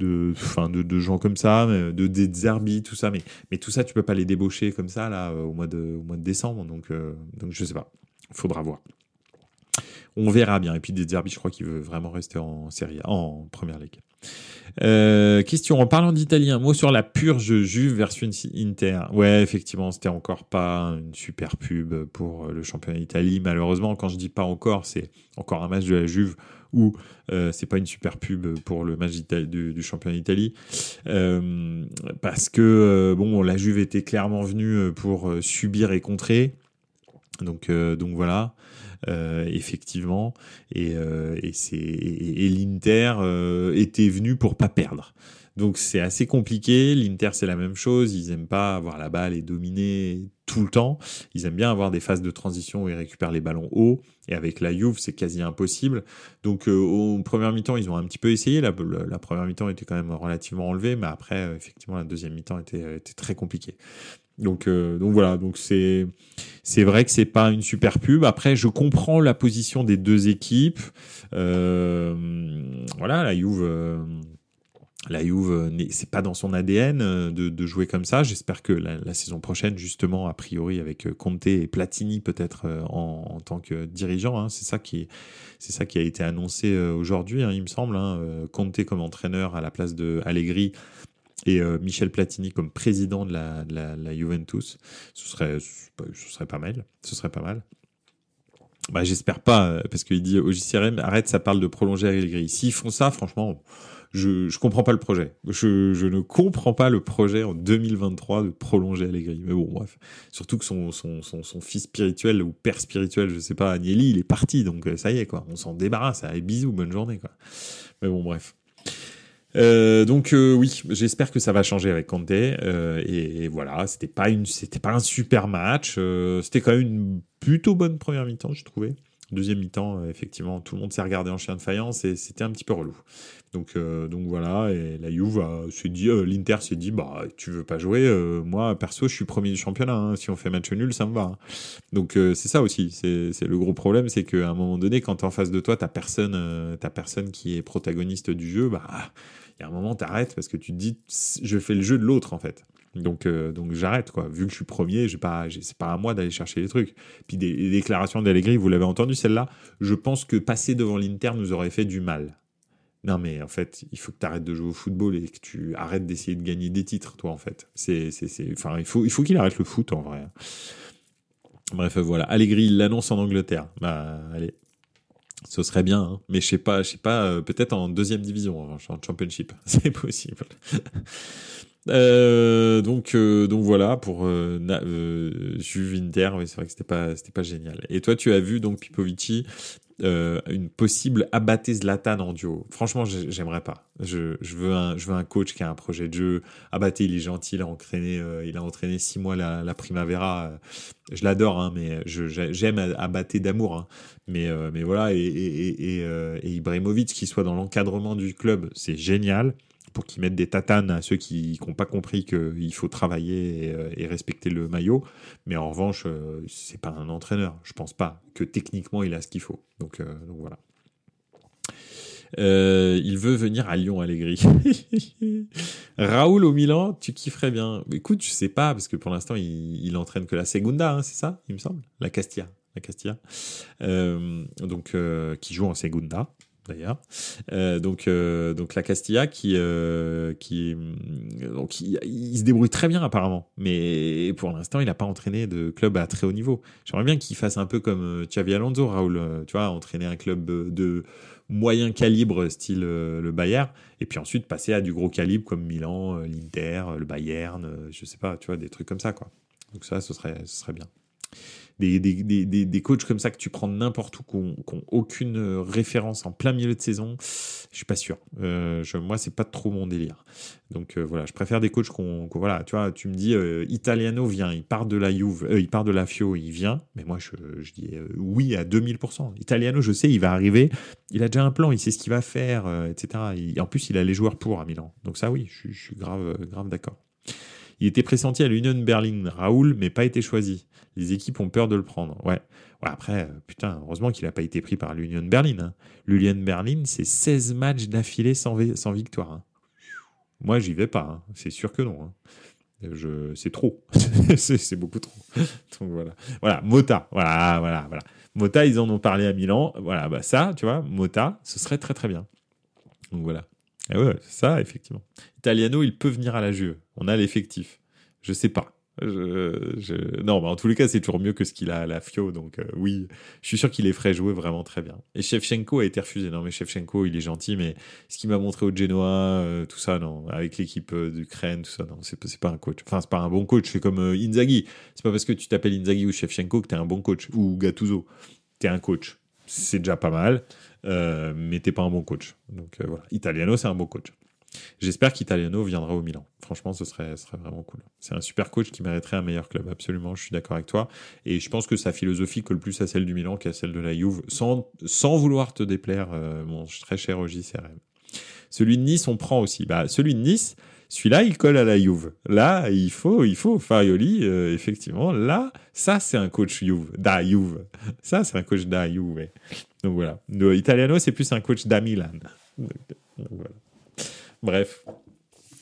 de, de, gens comme ça, de, de Zerbi, tout ça, mais, tout ça, tu peux pas les débaucher comme ça là au mois de, au mois de décembre, donc, donc je sais pas, faudra voir. On verra bien. Et puis des Zerbi, je crois qu'il veut vraiment rester en série, en première ligue. Euh, question, en parlant d'Italien, un mot sur la purge Juve versus Inter. Ouais, effectivement, c'était encore pas une super pub pour le championnat d'Italie. Malheureusement, quand je dis pas encore, c'est encore un match de la Juve où euh, c'est pas une super pub pour le match du, du, championnat d'Italie. Euh, parce que, euh, bon, la Juve était clairement venue pour subir et contrer. Donc, donc voilà. Effectivement. Et, et, et, l'Inter était venu pour pas perdre. Donc c'est assez compliqué. L'Inter c'est la même chose. Ils aiment pas avoir la balle et dominer tout le temps. Ils aiment bien avoir des phases de transition où ils récupèrent les ballons hauts. Et avec la Juve c'est quasi impossible. Donc euh, au premier mi-temps ils ont un petit peu essayé. La, première mi-temps était quand même relativement enlevée, mais après effectivement la deuxième mi-temps était, était très compliquée. Donc, euh, donc voilà, donc c'est c'est vrai que c'est pas une super pub. Après, je comprends la position des deux équipes. Euh, voilà, la Juve, euh, la Juve, c'est pas dans son ADN de, de jouer comme ça. J'espère que la, la, saison prochaine, justement, a priori avec Conte et Platini peut-être en, en, tant que dirigeant, hein, c'est ça qui c'est ça qui a été annoncé aujourd'hui, hein, il me semble. Hein, Conte comme entraîneur à la place de Allegri et euh, Michel Platini comme président de la, la, Juventus, ce serait, ce serait pas mal. Ce serait pas mal. Bah, j'espère pas, euh, parce qu'il dit au JCRM, arrête, ça parle de prolonger Allegri. S'ils font ça, franchement, je, je comprends pas le projet. Je, je ne comprends pas le projet en 2023 de prolonger Allegri. Mais bon, bref. Surtout que son, son, son, son fils spirituel ou père spirituel, je sais pas, Agnelli, il est parti, donc euh, ça y est, quoi. On s'en débarrasse. Allez, bisous, bonne journée, quoi. Mais bon, bref. Euh, donc euh, oui, j'espère que ça va changer avec Conte. Euh, et, voilà, c'était pas une, c'était pas un super match. Euh, c'était quand même une plutôt bonne première mi-temps, je trouvais. Deuxième mi-temps, effectivement, tout le monde s'est regardé en chien de faïence et c'était un petit peu relou. Donc, donc voilà, et la Juve s'est dit, l'Inter s'est dit, bah tu veux pas jouer, moi perso je suis premier du championnat. Hein. si on fait match nul, ça me va. Hein. Donc c'est ça aussi, c'est le gros problème, c'est qu'à un moment donné, quand t'es en face de toi, t'as personne, t'as personne qui est protagoniste du jeu, bah y a un moment, t'arrêtes parce que tu te dis, je fais le jeu de l'autre, en fait. Donc, euh, donc j'arrête, quoi. Vu que je suis premier, j'ai pas, c'est pas à moi d'aller chercher les trucs. Puis des, déclarations d'Allegri, vous l'avez entendu celle-là, je pense que passer devant l'Inter nous aurait fait du mal. Non, mais en fait, il faut que tu arrêtes de jouer au football et que tu arrêtes d'essayer de gagner des titres, toi, en fait. C'est, enfin, il faut, il faut qu'il arrête le foot, en vrai. Bref, voilà. Allegri, l'annonce en Angleterre. Bah, allez, ce serait bien, hein. mais je sais pas, je sais pas, euh, peut-être en deuxième division, en championship, [LAUGHS] c'est possible. [LAUGHS] euh, donc, euh, donc voilà pour Juve oui, c'est vrai que c'était pas, c'était pas génial. Et toi, tu as vu donc Pipovici euh, une possible abatté Zlatan en duo. Franchement, j'aimerais pas. Je, je, veux un, je veux un coach qui a un projet de jeu. Abatté, il est gentil, il a entraîné, euh, il a entraîné six mois la, la Primavera. je l'adore, hein, mais j'aime Abatté d'amour. Hein. Mais, euh, mais voilà, et, et, et, et Ibrahimovic qui soit dans l'encadrement du club, c'est génial pour qu'ils mettent des tatanes à ceux qui n'ont pas compris qu'il faut travailler euh, et, respecter le maillot. Mais en revanche, euh, c'est pas un entraîneur. Je pense pas que techniquement il a ce qu'il faut. Donc, euh, voilà. il veut venir à Lyon, Allegri. [LAUGHS] Raoul au Milan, tu kifferais bien. Écoute, je sais pas, parce que pour l'instant, il, il entraîne que la Segunda, hein, c'est ça, il me semble? La Castilla. La Castilla. donc, qui joue en Segunda d'ailleurs. Euh, donc, euh, donc la Castilla qui, euh, qui, donc il, se débrouille très bien apparemment, mais pour l'instant il n'a pas entraîné de club à très haut niveau. J'aimerais bien qu'il fasse un peu comme Xavi Alonso, Raoul, tu vois, entraîner un club de moyen calibre style le Bayern, et puis ensuite passer à du gros calibre comme Milan, l'Inter, le Bayern, je sais pas, tu vois, des trucs comme ça quoi. Donc ça, ce serait, ce serait bien des, des, des, des, coachs comme ça que tu prends n'importe où, qui n'ont aucune euh, référence en plein milieu de saison, je suis pas sûr. Euh, je, moi, c'est pas trop mon délire. Donc euh, voilà, je préfère des coachs qu'on, voilà, tu vois, tu me dis euh, Italiano vient, il part de la Juve, il part de la Fio, il vient, mais moi je, je dis oui à 2000%. Italiano, je sais, il va arriver, il a déjà un plan, il sait ce qu'il va faire, etc. en plus, il a les joueurs pour à Milan. Donc ça, oui, je, je suis grave, grave d'accord. Il était pressenti à l'Union Berlin, Raoul, mais pas été choisi. Les équipes ont peur de le prendre. Ouais. après, putain, heureusement qu'il n'a pas été pris par l'Union Berlin. Hein. L'Union Berlin, c'est 16 matchs d'affilée sans, victoire. Hein. Moi, j'y vais pas. Hein. C'est sûr que non. Je... C'est trop. [LAUGHS] c'est beaucoup trop. [LAUGHS] Donc voilà. Voilà, Mota. Voilà, voilà, voilà. Mota, ils en ont parlé à Milan. Voilà, bah ça, tu vois, Mota, ce serait très très bien. Donc voilà. Et ouais, ça, effectivement. Italiano, il peut venir à la Juve. On a l'effectif. Je sais pas. Non, mais en tous les cas, c'est toujours mieux que ce qu'il a à la Fio. Donc euh, oui, je suis sûr qu'il les ferait jouer vraiment très bien. Et Shevchenko a été refusé. Non, mais Shevchenko, il est gentil, mais ce qu'il m'a montré au Genoa, euh, tout ça, non, avec l'équipe euh, d'Ukraine, tout ça, non, c'est pas un coach. Enfin, c'est pas un bon coach. C'est comme Inzaghi. C'est pas parce que tu t'appelles Inzaghi ou Shevchenko que t'es un bon coach. Ou Gattuso. T'es un coach. C'est déjà pas mal, mais t'es pas un bon coach. Donc voilà. Italiano, c'est un bon coach. J'espère qu'Italiano viendra au Milan. Franchement, ce serait, serait vraiment cool. C'est un super coach qui mériterait un meilleur club, absolument. Je suis d'accord avec toi. Et je pense que sa philosophie colle plus à celle du Milan qu'à celle de la Juve, sans, sans vouloir te déplaire, euh, mon très cher OJCRM. Celui de Nice, on prend aussi. Bah, celui de Nice, celui-là, il colle à la Juve. Là, il faut, il faut Farioli, euh, effectivement. Là, ça, c'est un coach Juve, da Juve. Ça, c'est un coach da Juve. Donc voilà. Italiano, c'est plus un coach da Milan. donc voilà. Bref.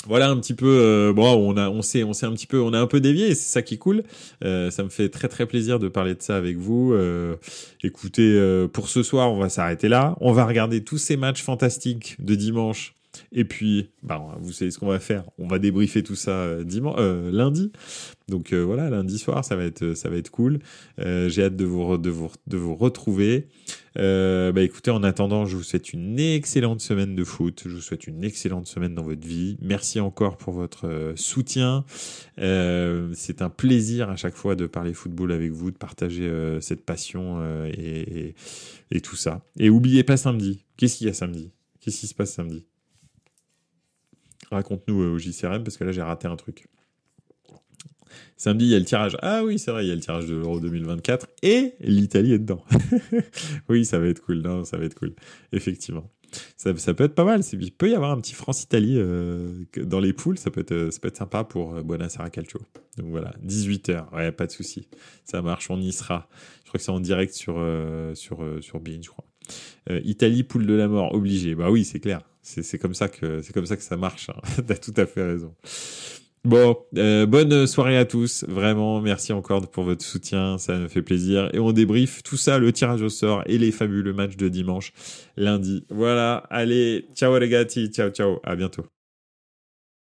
Voilà un petit peu. Euh, bon, on a, on sait, on sait un petit peu, on a un peu dévié. C'est ça qui est cool. Euh, ça me fait très très plaisir de parler de ça avec vous. Euh, écoutez, pour ce soir, on va s'arrêter là. On va regarder tous ces matchs fantastiques de dimanche et puis, bah, vous savez ce qu'on va faire. On va débriefer tout ça euh, euh, lundi. Donc euh, voilà, lundi soir, ça va être, ça va être cool. J'ai hâte de vous, de vous, de vous retrouver. bah écoutez, en attendant, je vous souhaite une excellente semaine de foot. Je vous souhaite une excellente semaine dans votre vie. Merci encore pour votre soutien. C'est un plaisir à chaque fois de parler football avec vous, de partager cette passion et, et, et tout ça. Et oubliez pas samedi. Qu'est-ce qu'il y a samedi? Qu'est-ce qui se passe samedi? Raconte-nous euh, au JCRM parce que là j'ai raté un truc. Samedi, il y a le tirage. Ah oui, c'est vrai, il y a le tirage de l'Euro 2024 et l'Italie est dedans. [LAUGHS] oui, ça va être cool. Non, ça va être cool. Effectivement. Ça, peut être pas mal. Il peut y avoir un petit France-Italie euh, dans les poules. Ça peut être, euh, ça peut être sympa pour Buonasera Calcio. Donc voilà, 18h. Ouais, pas de souci. Ça marche, on y sera. Je crois que c'est en direct sur, sur, sur Bein, je crois. Italie, poule de la mort, obligé. Bah oui, c'est clair. C'est comme ça que c'est comme ça que ça marche. Hein. [LAUGHS] T'as tout à fait raison. Bon, euh, bonne soirée à tous. Vraiment, merci encore pour votre soutien. Ça me fait plaisir. Et on débrief tout ça, le tirage au sort et les fabuleux matchs de dimanche, lundi. Voilà. Allez, ciao les gars. Ciao, ciao. À bientôt.